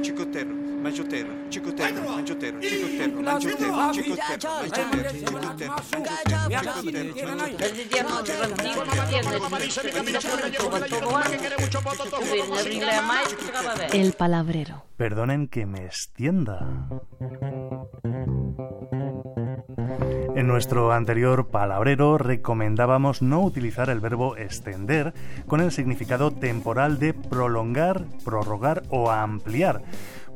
Chicotero, mangioterra, chicotero, mangioterra, chicotero, mangioterra, chicotero, El palabrero. Perdonen que me extienda. Nuestro anterior palabrero recomendábamos no utilizar el verbo extender con el significado temporal de prolongar, prorrogar o ampliar.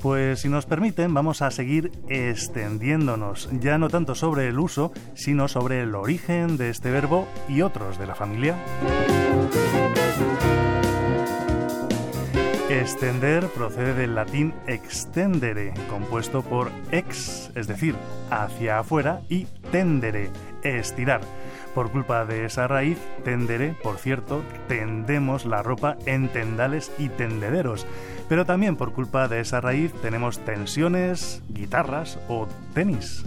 Pues si nos permiten, vamos a seguir extendiéndonos, ya no tanto sobre el uso, sino sobre el origen de este verbo y otros de la familia. Extender procede del latín extendere, compuesto por ex, es decir, hacia afuera, y tendere, estirar. Por culpa de esa raíz, tendere, por cierto, tendemos la ropa en tendales y tendederos. Pero también por culpa de esa raíz tenemos tensiones, guitarras o tenis.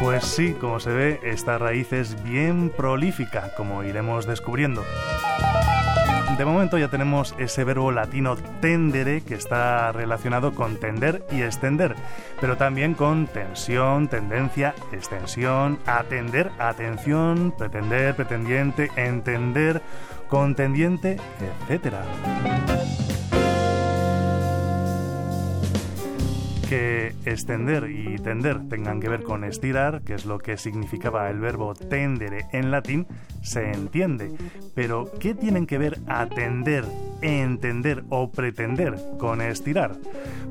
Pues sí, como se ve, esta raíz es bien prolífica, como iremos descubriendo. De momento ya tenemos ese verbo latino tendere que está relacionado con tender y extender, pero también con tensión, tendencia, extensión, atender, atención, pretender, pretendiente, entender, contendiente, etc. que extender y tender tengan que ver con estirar, que es lo que significaba el verbo tendere en latín, se entiende. Pero, ¿qué tienen que ver atender, entender o pretender con estirar?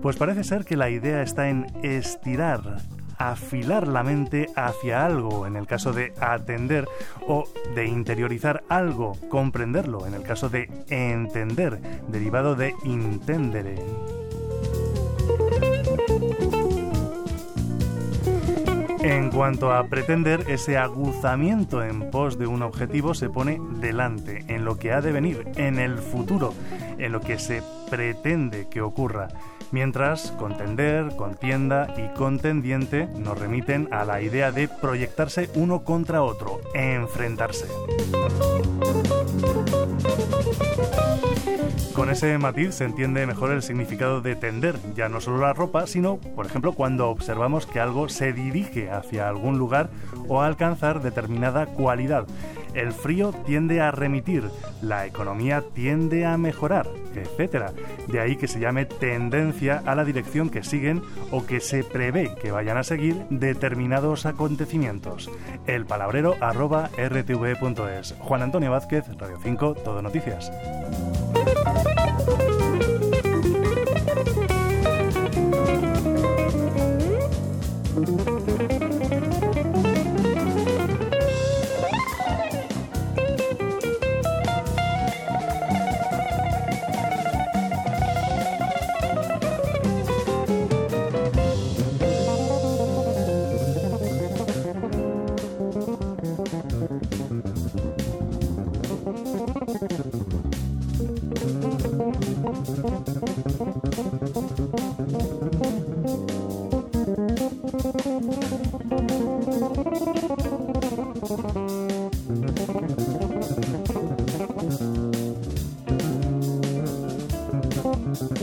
Pues parece ser que la idea está en estirar, afilar la mente hacia algo en el caso de atender o de interiorizar algo, comprenderlo en el caso de entender, derivado de intendere. En cuanto a pretender, ese aguzamiento en pos de un objetivo se pone delante, en lo que ha de venir, en el futuro, en lo que se pretende que ocurra, mientras contender, contienda y contendiente nos remiten a la idea de proyectarse uno contra otro, enfrentarse. Con ese matiz se entiende mejor el significado de tender, ya no solo la ropa, sino, por ejemplo, cuando observamos que algo se dirige hacia algún lugar o alcanzar determinada cualidad. El frío tiende a remitir, la economía tiende a mejorar, etc. De ahí que se llame tendencia a la dirección que siguen o que se prevé que vayan a seguir determinados acontecimientos. El palabrero arroba. Juan Antonio Vázquez, Radio 5, Todo Noticias.